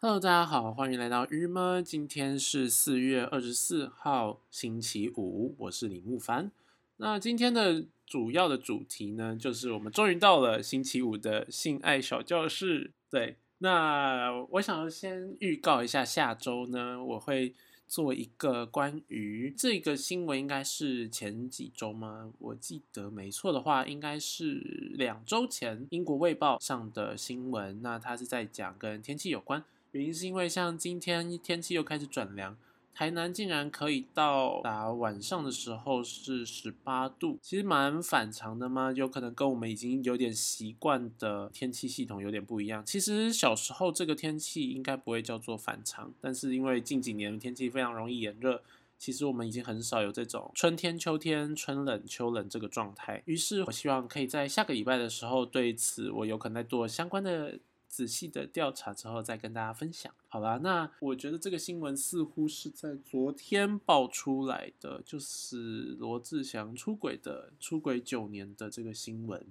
Hello，大家好，欢迎来到日么。今天是四月二十四号，星期五，我是李木凡。那今天的主要的主题呢，就是我们终于到了星期五的性爱小教室。对，那我想要先预告一下，下周呢，我会做一个关于这个新闻，应该是前几周吗？我记得没错的话，应该是两周前，英国卫报上的新闻。那它是在讲跟天气有关。原因是因为像今天天气又开始转凉，台南竟然可以到达晚上的时候是十八度，其实蛮反常的嘛，有可能跟我们已经有点习惯的天气系统有点不一样。其实小时候这个天气应该不会叫做反常，但是因为近几年天气非常容易炎热，其实我们已经很少有这种春天、秋天、春冷、秋冷这个状态。于是我希望可以在下个礼拜的时候对此我有可能在做相关的。仔细的调查之后再跟大家分享，好吧？那我觉得这个新闻似乎是在昨天爆出来的，就是罗志祥出轨的出轨九年的这个新闻，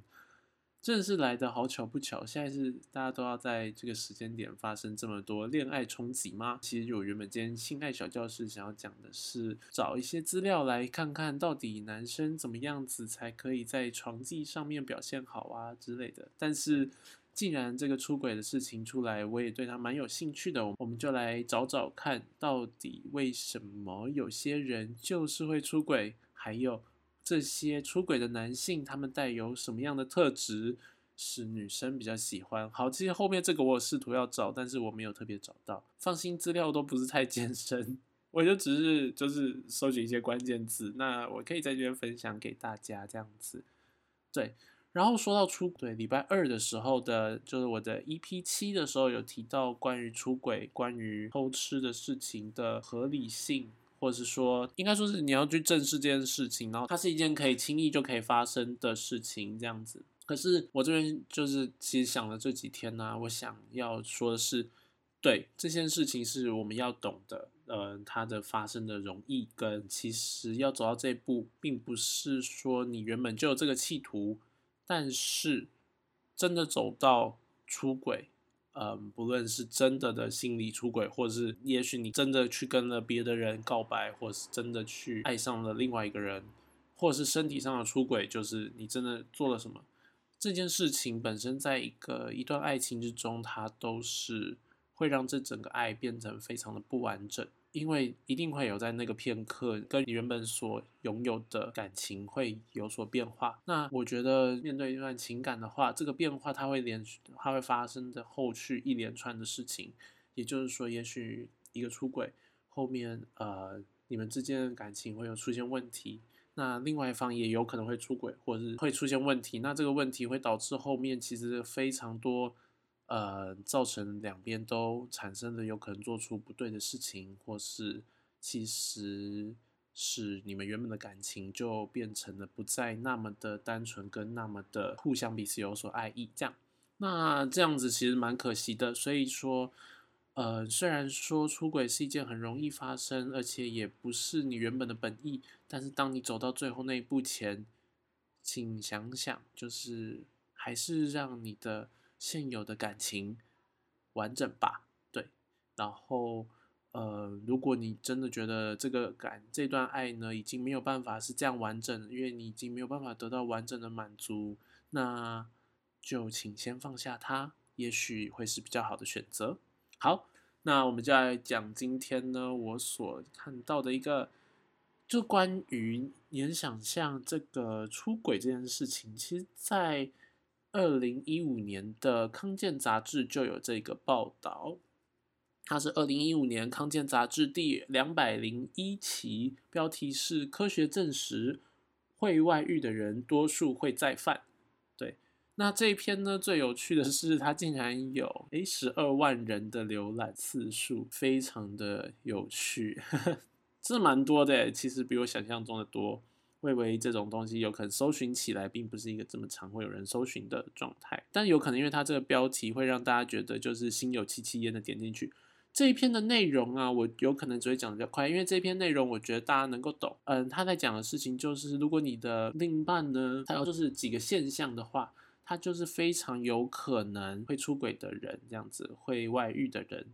真是来的好巧不巧。现在是大家都要在这个时间点发生这么多恋爱冲击吗？其实我原本今天性爱小教室想要讲的是找一些资料来看看到底男生怎么样子才可以在床技上面表现好啊之类的，但是。既然这个出轨的事情出来，我也对他蛮有兴趣的，我们就来找找看，到底为什么有些人就是会出轨，还有这些出轨的男性，他们带有什么样的特质是女生比较喜欢？好，其实后面这个我试图要找，但是我没有特别找到，放心，资料都不是太艰深，我就只是就是搜集一些关键字，那我可以在这边分享给大家这样子，对。然后说到出轨，礼拜二的时候的，就是我的 EP 七的时候有提到关于出轨、关于偷吃的事情的合理性，或者是说，应该说是你要去正视这件事情，然后它是一件可以轻易就可以发生的事情，这样子。可是我这边就是其实想了这几天呢，我想要说的是，对这件事情是我们要懂的，呃，它的发生的容易跟其实要走到这一步，并不是说你原本就有这个企图。但是，真的走到出轨，嗯，不论是真的的心理出轨，或者是也许你真的去跟了别的人告白，或是真的去爱上了另外一个人，或是身体上的出轨，就是你真的做了什么，这件事情本身在一个一段爱情之中，它都是会让这整个爱变成非常的不完整。因为一定会有在那个片刻，跟你原本所拥有的感情会有所变化。那我觉得面对一段情感的话，这个变化它会连续，它会发生的后续一连串的事情。也就是说，也许一个出轨后面，呃，你们之间的感情会有出现问题，那另外一方也有可能会出轨，或者是会出现问题。那这个问题会导致后面其实非常多。呃，造成两边都产生了有可能做出不对的事情，或是其实是你们原本的感情就变成了不再那么的单纯，跟那么的互相彼此有所爱意，这样，那这样子其实蛮可惜的。所以说，呃，虽然说出轨是一件很容易发生，而且也不是你原本的本意，但是当你走到最后那一步前，请想想，就是还是让你的。现有的感情完整吧，对。然后，呃，如果你真的觉得这个感这段爱呢已经没有办法是这样完整，因为你已经没有办法得到完整的满足，那就请先放下它，也许会是比较好的选择。好，那我们就来讲今天呢我所看到的一个，就关于你能想象这个出轨这件事情，其实，在。二零一五年的康健杂志就有这个报道，它是二零一五年康健杂志第两百零一期，标题是“科学证实会外遇的人多数会再犯”。对，那这一篇呢，最有趣的是它竟然有诶十二万人的浏览次数，非常的有趣，这蛮多的，其实比我想象中的多。会为这种东西有可能搜寻起来，并不是一个这么常会有人搜寻的状态，但有可能因为它这个标题会让大家觉得就是心有戚戚焉的点进去。这一篇的内容啊，我有可能只会讲的比较快，因为这篇内容我觉得大家能够懂。嗯，他在讲的事情就是，如果你的另一半呢，他有就是几个现象的话，他就是非常有可能会出轨的人，这样子会外遇的人。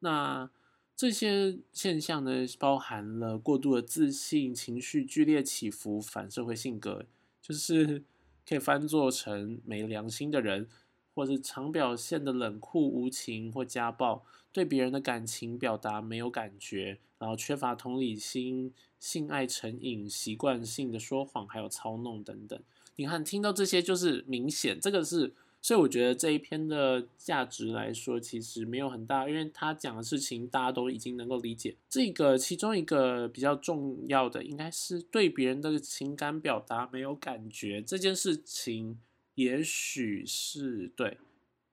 那这些现象呢，包含了过度的自信、情绪剧烈起伏、反社会性格，就是可以翻作成没良心的人，或是常表现的冷酷无情或家暴，对别人的感情表达没有感觉，然后缺乏同理心、性爱成瘾、习惯性的说谎，还有操弄等等。你看，听到这些就是明显，这个是。所以我觉得这一篇的价值来说，其实没有很大，因为他讲的事情大家都已经能够理解。这个其中一个比较重要的，应该是对别人的情感表达没有感觉这件事情，也许是对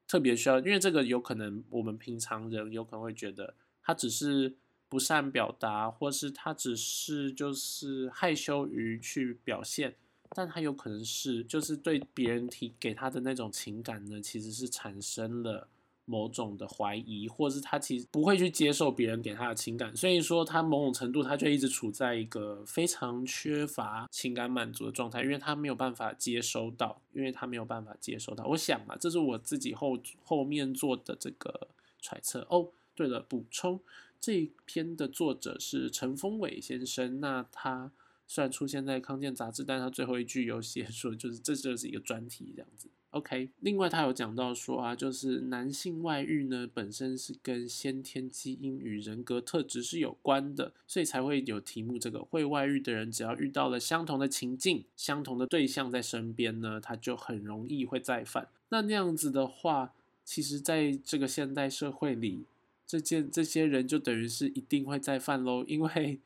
特别需要，因为这个有可能我们平常人有可能会觉得他只是不善表达，或是他只是就是害羞于去表现。但他有可能是，就是对别人提给他的那种情感呢，其实是产生了某种的怀疑，或是他其实不会去接受别人给他的情感，所以说他某种程度他就一直处在一个非常缺乏情感满足的状态，因为他没有办法接收到，因为他没有办法接收到。我想嘛，这是我自己后后面做的这个揣测。哦，对了，补充这一篇的作者是陈峰伟先生，那他。虽然出现在康健杂志，但他最后一句有写说，就是这就是一个专题这样子。OK，另外他有讲到说啊，就是男性外遇呢本身是跟先天基因与人格特质是有关的，所以才会有题目这个会外遇的人，只要遇到了相同的情境、相同的对象在身边呢，他就很容易会再犯。那那样子的话，其实在这个现代社会里，这件这些人就等于是一定会再犯喽，因为。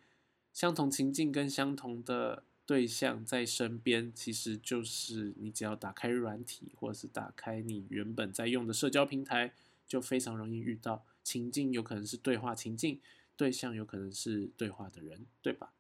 相同情境跟相同的对象在身边，其实就是你只要打开软体，或者是打开你原本在用的社交平台，就非常容易遇到情境，有可能是对话情境，对象有可能是对话的人，对吧？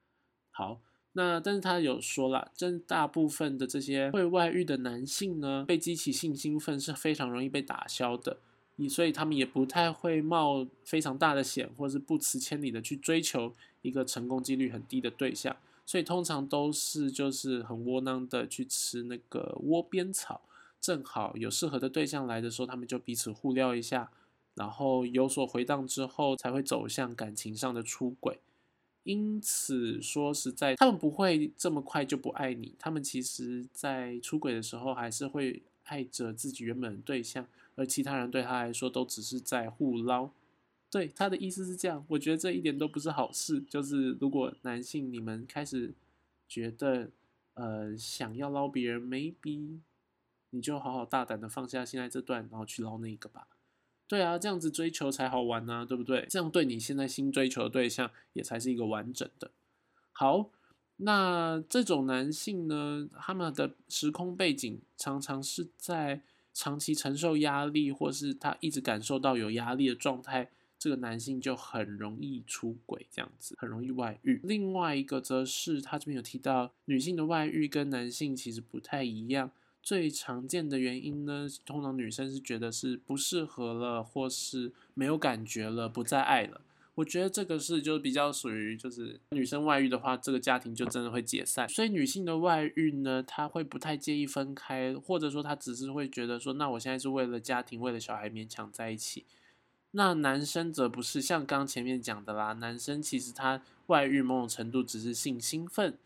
好，那但是他有说了，真大部分的这些会外遇的男性呢，被激起性兴奋是非常容易被打消的。所以他们也不太会冒非常大的险，或是不辞千里的去追求一个成功几率很低的对象，所以通常都是就是很窝囊的去吃那个窝边草，正好有适合的对象来的时候，他们就彼此互撩一下，然后有所回荡之后，才会走向感情上的出轨。因此说实在，他们不会这么快就不爱你，他们其实在出轨的时候还是会爱着自己原本的对象。而其他人对他来说都只是在互捞，对他的意思是这样。我觉得这一点都不是好事。就是如果男性你们开始觉得呃想要捞别人，maybe 你就好好大胆的放下现在这段，然后去捞那个吧。对啊，这样子追求才好玩呢，对不对？这样对你现在新追求的对象也才是一个完整的。好，那这种男性呢，他们的时空背景常常是在。长期承受压力，或是他一直感受到有压力的状态，这个男性就很容易出轨，这样子很容易外遇。另外一个则是他这边有提到，女性的外遇跟男性其实不太一样。最常见的原因呢，通常女生是觉得是不适合了，或是没有感觉了，不再爱了。我觉得这个是就比较属于，就是女生外遇的话，这个家庭就真的会解散。所以女性的外遇呢，她会不太介意分开，或者说她只是会觉得说，那我现在是为了家庭，为了小孩勉强在一起。那男生则不是，像刚前面讲的啦，男生其实他外遇某种程度只是性兴奋，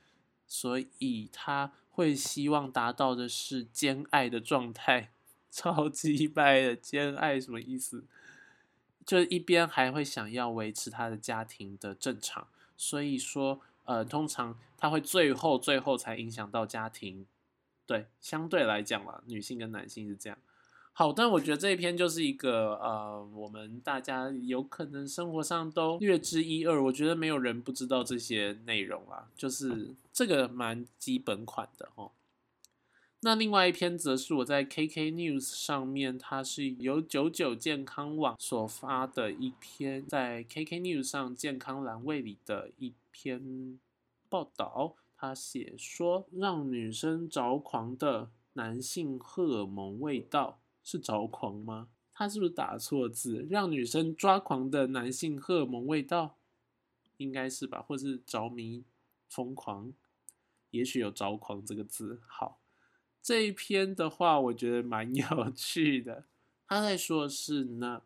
所以他会希望达到的是兼爱的状态，超级掰的兼爱什么意思？就一边还会想要维持他的家庭的正常，所以说，呃，通常他会最后最后才影响到家庭。对，相对来讲嘛，女性跟男性是这样。好，但我觉得这一篇就是一个呃，我们大家有可能生活上都略知一二。我觉得没有人不知道这些内容啊，就是这个蛮基本款的哦。那另外一篇则是我在 KK News 上面，它是由九九健康网所发的一篇，在 KK News 上健康栏位里的一篇报道。他写说，让女生着狂的男性荷尔蒙味道是着狂吗？他是不是打错字？让女生抓狂的男性荷尔蒙味道，应该是吧？或是着迷、疯狂？也许有着狂这个字。好。这一篇的话，我觉得蛮有趣的。他在说是呢，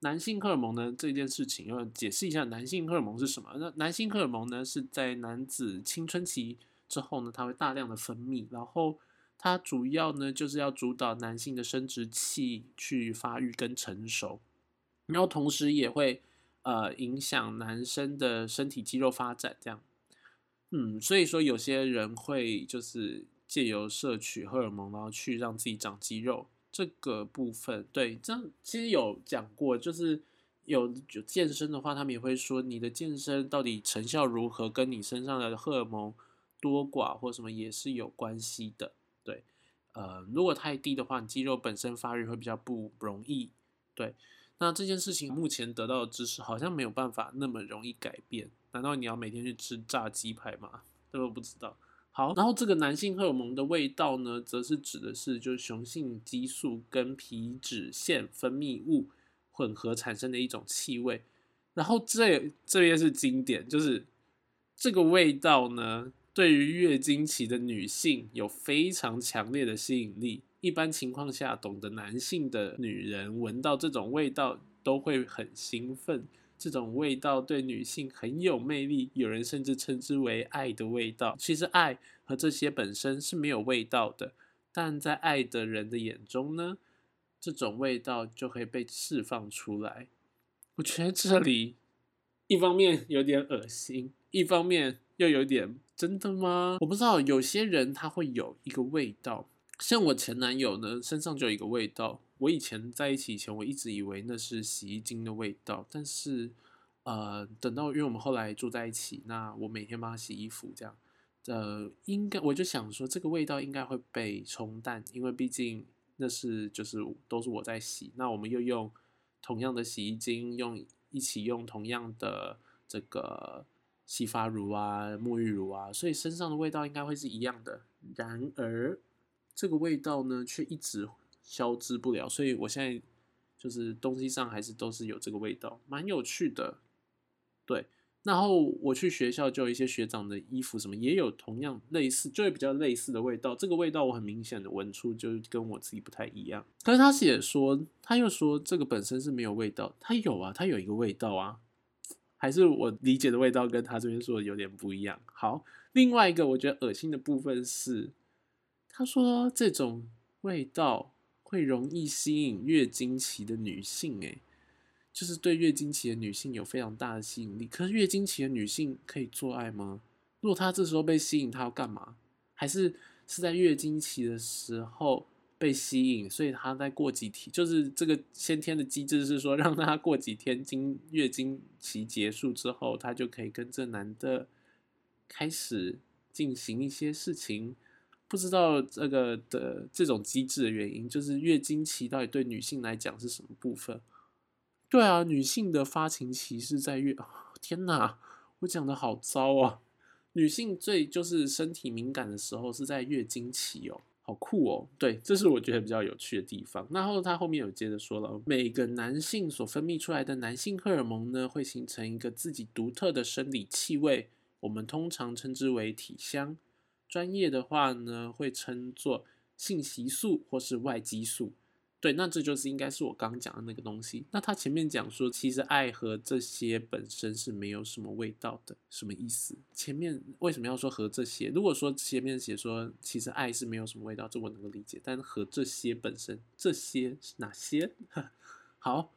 男性荷尔蒙呢这件事情，要解释一下男性荷尔蒙是什么。那男性荷尔蒙呢是在男子青春期之后呢，它会大量的分泌，然后它主要呢就是要主导男性的生殖器去发育跟成熟，然后同时也会呃影响男生的身体肌肉发展，这样。嗯，所以说有些人会就是借由摄取荷尔蒙，然后去让自己长肌肉。这个部分，对，这其实有讲过，就是有有健身的话，他们也会说你的健身到底成效如何，跟你身上的荷尔蒙多寡或什么也是有关系的。对，呃，如果太低的话，你肌肉本身发育会比较不容易。对，那这件事情目前得到的知识好像没有办法那么容易改变。难道你要每天去吃炸鸡排吗？这个不知道。好，然后这个男性荷尔蒙的味道呢，则是指的是就是雄性激素跟皮脂腺分泌物混合产生的一种气味。然后这这边是经典，就是这个味道呢，对于月经期的女性有非常强烈的吸引力。一般情况下，懂得男性的女人闻到这种味道都会很兴奋。这种味道对女性很有魅力，有人甚至称之为“爱的味道”。其实，爱和这些本身是没有味道的，但在爱的人的眼中呢，这种味道就会被释放出来。我觉得这里一方面有点恶心，一方面又有点真的吗？我不知道，有些人他会有一个味道，像我前男友呢，身上就有一个味道。我以前在一起以前，我一直以为那是洗衣精的味道，但是，呃，等到因为我们后来住在一起，那我每天帮他洗衣服，这样，呃，应该我就想说，这个味道应该会被冲淡，因为毕竟那是就是都是我在洗，那我们又用同样的洗衣精，用一起用同样的这个洗发乳啊、沐浴乳啊，所以身上的味道应该会是一样的。然而，这个味道呢，却一直。消之不了，所以我现在就是东西上还是都是有这个味道，蛮有趣的。对，然后我去学校就有一些学长的衣服什么也有同样类似，就会比较类似的味道。这个味道我很明显的闻出就跟我自己不太一样。可是他写说，他又说这个本身是没有味道，他有啊，他有一个味道啊，还是我理解的味道跟他这边说的有点不一样。好，另外一个我觉得恶心的部分是，他说这种味道。会容易吸引月经期的女性，诶，就是对月经期的女性有非常大的吸引力。可是月经期的女性可以做爱吗？如果她这时候被吸引，她要干嘛？还是是在月经期的时候被吸引，所以她在过几天，就是这个先天的机制是说，让她过几天经月经期结束之后，她就可以跟这男的开始进行一些事情。不知道这个的这种机制的原因，就是月经期到底对女性来讲是什么部分？对啊，女性的发情期是在月……天哪，我讲的好糟啊！女性最就是身体敏感的时候是在月经期哦，好酷哦！对，这是我觉得比较有趣的地方。然后他后面有接着说了，每个男性所分泌出来的男性荷尔蒙呢，会形成一个自己独特的生理气味，我们通常称之为体香。专业的话呢，会称作性激素或是外激素。对，那这就是应该是我刚刚讲的那个东西。那他前面讲说，其实爱和这些本身是没有什么味道的，什么意思？前面为什么要说和这些？如果说前面写说其实爱是没有什么味道，这我能够理解。但和这些本身，这些是哪些？好，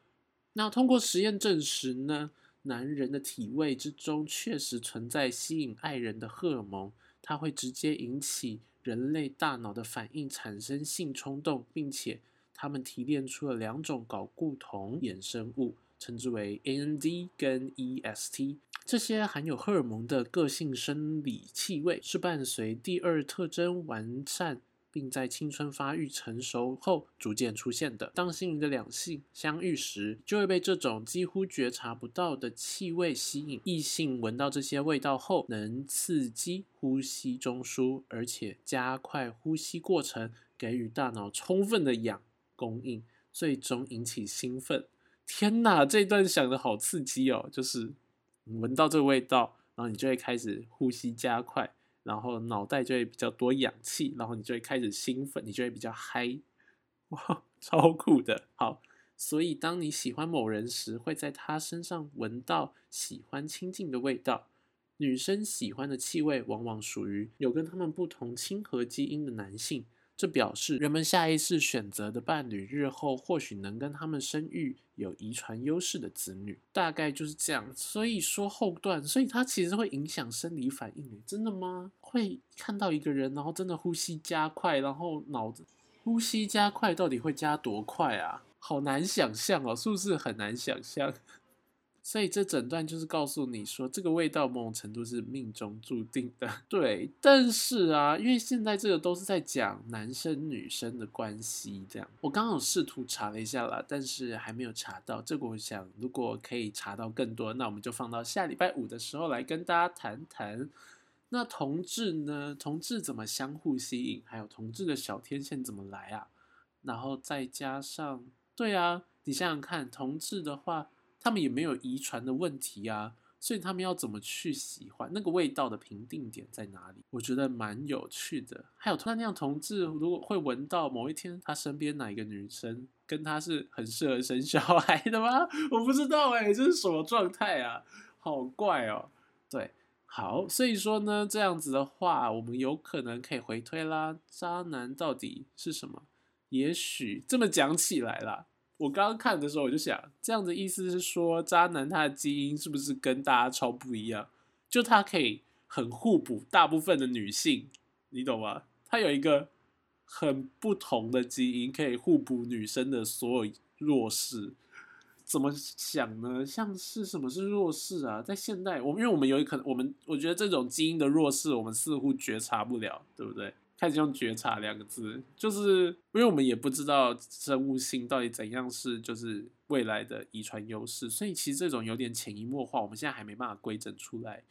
那通过实验证实呢，男人的体味之中确实存在吸引爱人的荷尔蒙。它会直接引起人类大脑的反应，产生性冲动，并且他们提炼出了两种睾固酮衍生物，称之为 AND 跟 EST。这些含有荷尔蒙的个性生理气味，是伴随第二特征完善。并在青春发育成熟后逐渐出现的。当心灵的两性相遇时，就会被这种几乎觉察不到的气味吸引。异性闻到这些味道后，能刺激呼吸中枢，而且加快呼吸过程，给予大脑充分的氧供应，最终引起兴奋。天哪，这段想的好刺激哦！就是闻到这个味道，然后你就会开始呼吸加快。然后脑袋就会比较多氧气，然后你就会开始兴奋，你就会比较嗨，哇，超酷的。好，所以当你喜欢某人时，会在他身上闻到喜欢亲近的味道。女生喜欢的气味往往属于有跟他们不同亲和基因的男性。这表示人们下意识选择的伴侣，日后或许能跟他们生育有遗传优势的子女，大概就是这样。所以说后段，所以它其实会影响生理反应。真的吗？会看到一个人，然后真的呼吸加快，然后脑子呼吸加快，到底会加多快啊？好难想象哦，是不是很难想象？所以这整段就是告诉你说，这个味道某种程度是命中注定的。对，但是啊，因为现在这个都是在讲男生女生的关系，这样。我刚好试图查了一下啦，但是还没有查到。这个我想，如果可以查到更多，那我们就放到下礼拜五的时候来跟大家谈谈。那同志呢？同志怎么相互吸引？还有同志的小天线怎么来啊？然后再加上，对啊，你想想看，同志的话。他们也没有遗传的问题啊，所以他们要怎么去喜欢那个味道的评定点在哪里？我觉得蛮有趣的。还有突然那样同志，如果会闻到某一天他身边哪一个女生跟他是很适合生小孩的吗？我不知道哎，这是什么状态啊？好怪哦。对，好，所以说呢，这样子的话，我们有可能可以回推啦。渣男到底是什么？也许这么讲起来啦。我刚刚看的时候，我就想，这样的意思是说，渣男他的基因是不是跟大家超不一样？就他可以很互补大部分的女性，你懂吗？他有一个很不同的基因，可以互补女生的所有弱势。怎么想呢？像是什么是弱势啊？在现代，我们因为我们有可能，我们我觉得这种基因的弱势，我们似乎觉察不了，对不对？开始用觉察两个字，就是因为我们也不知道生物性到底怎样是就是未来的遗传优势，所以其实这种有点潜移默化，我们现在还没办法规整出来。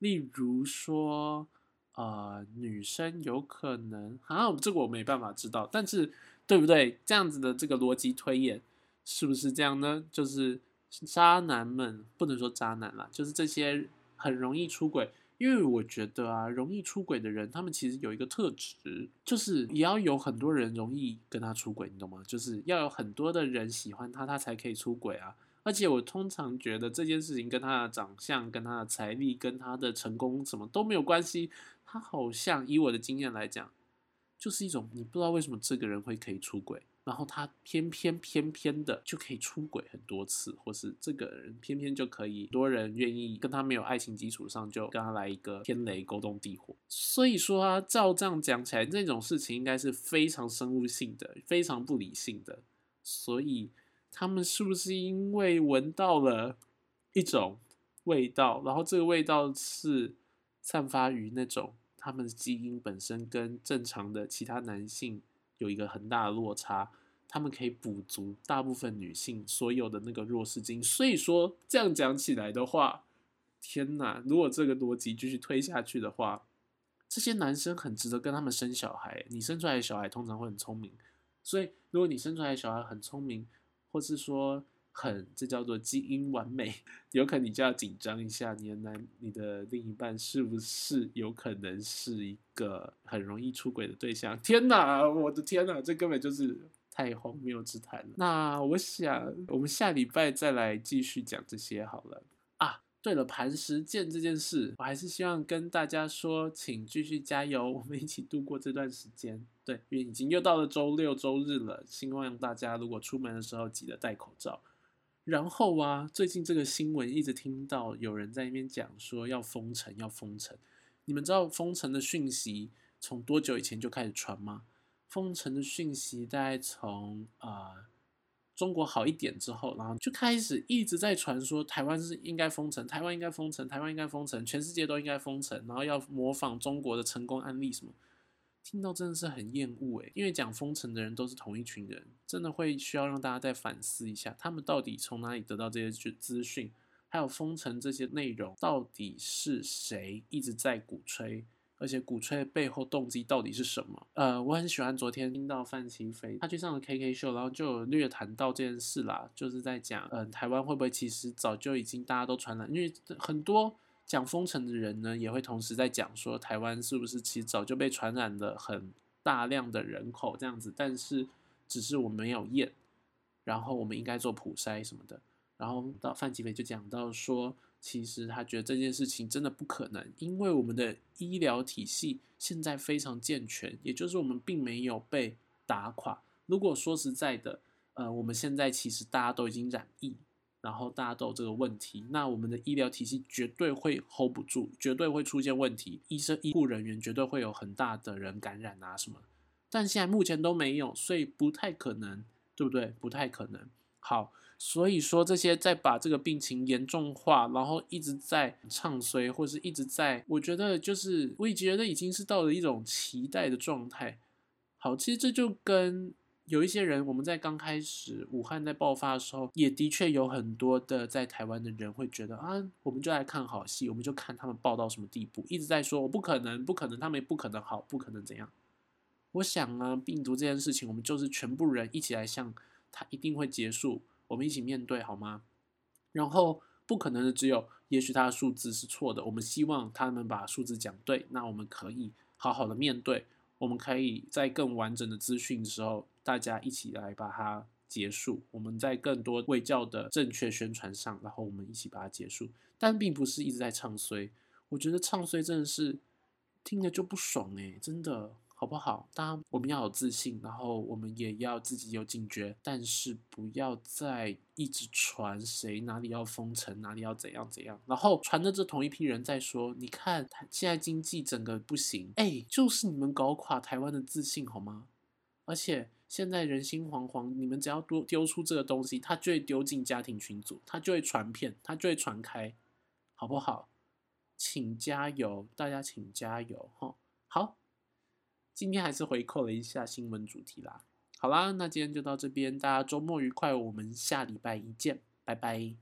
例如说，呃，女生有可能啊，这个我没办法知道，但是对不对？这样子的这个逻辑推演是不是这样呢？就是渣男们不能说渣男啦，就是这些很容易出轨。因为我觉得啊，容易出轨的人，他们其实有一个特质，就是也要有很多人容易跟他出轨，你懂吗？就是要有很多的人喜欢他，他才可以出轨啊。而且我通常觉得这件事情跟他的长相、跟他的财力、跟他的成功什么都没有关系。他好像以我的经验来讲，就是一种你不知道为什么这个人会可以出轨。然后他偏偏偏偏的就可以出轨很多次，或是这个人偏偏就可以多人愿意跟他没有爱情基础上就跟他来一个天雷勾动地火。所以说啊，照这样讲起来，这种事情应该是非常生物性的，非常不理性的。所以他们是不是因为闻到了一种味道，然后这个味道是散发于那种他们基因本身跟正常的其他男性？有一个很大的落差，他们可以补足大部分女性所有的那个弱势基因。所以说这样讲起来的话，天哪！如果这个逻辑继续推下去的话，这些男生很值得跟他们生小孩。你生出来的小孩通常会很聪明，所以如果你生出来的小孩很聪明，或是说。很，这叫做基因完美，有可能你就要紧张一下，你的男，你的另一半是不是有可能是一个很容易出轨的对象？天哪，我的天哪，这根本就是太荒谬之谈了。那我想，我们下礼拜再来继续讲这些好了。啊，对了，磐石剑这件事，我还是希望跟大家说，请继续加油，我们一起度过这段时间。对，因为已经又到了周六周日了，希望大家如果出门的时候记得戴口罩。然后啊，最近这个新闻一直听到有人在那边讲说要封城，要封城。你们知道封城的讯息从多久以前就开始传吗？封城的讯息大概从啊中国好一点之后，然后就开始一直在传说台湾是应该封城，台湾应该封城，台湾应该封城，全世界都应该封城，然后要模仿中国的成功案例什么。听到真的是很厌恶诶，因为讲封城的人都是同一群人，真的会需要让大家再反思一下，他们到底从哪里得到这些资资讯，还有封城这些内容到底是谁一直在鼓吹，而且鼓吹背后动机到底是什么？呃，我很喜欢昨天听到范奇飞他去上了 KK 秀，然后就有略谈到这件事啦，就是在讲，嗯，台湾会不会其实早就已经大家都传染，因为很多。讲封城的人呢，也会同时在讲说，台湾是不是其实早就被传染了很大量的人口这样子，但是只是我们没有验。然后我们应该做普筛什么的。然后到范吉飞就讲到说，其实他觉得这件事情真的不可能，因为我们的医疗体系现在非常健全，也就是我们并没有被打垮。如果说实在的，呃，我们现在其实大家都已经染疫，然后大家都有这个问题，那我们的医疗体系绝对会 hold 不住，绝对会出现问题，医生医护人员绝对会有很大的人感染啊什么。但现在目前都没有，所以不太可能，对不对？不太可能。好，所以说这些在把这个病情严重化，然后一直在唱衰，或是一直在，我觉得就是我已觉得已经是到了一种期待的状态。好，其实这就跟。有一些人，我们在刚开始武汉在爆发的时候，也的确有很多的在台湾的人会觉得啊，我们就来看好戏，我们就看他们爆到什么地步，一直在说我不可能，不可能，他们也不可能好，不可能怎样。我想啊，病毒这件事情，我们就是全部人一起来向它一定会结束，我们一起面对好吗？然后不可能的只有，也许它的数字是错的，我们希望他们把数字讲对，那我们可以好好的面对。我们可以在更完整的资讯的时候，大家一起来把它结束。我们在更多卫教的正确宣传上，然后我们一起把它结束。但并不是一直在唱衰，我觉得唱衰真的是听着就不爽诶，真的。好不好？当然，我们要有自信，然后我们也要自己有警觉，但是不要再一直传谁哪里要封城，哪里要怎样怎样，然后传的这同一批人在说，你看现在经济整个不行，哎，就是你们搞垮台湾的自信好吗？而且现在人心惶惶，你们只要多丢出这个东西，他就会丢进家庭群组，他就会传片，他就会传开，好不好？请加油，大家请加油哈！好。今天还是回扣了一下新闻主题啦。好啦，那今天就到这边，大家周末愉快，我们下礼拜一见，拜拜。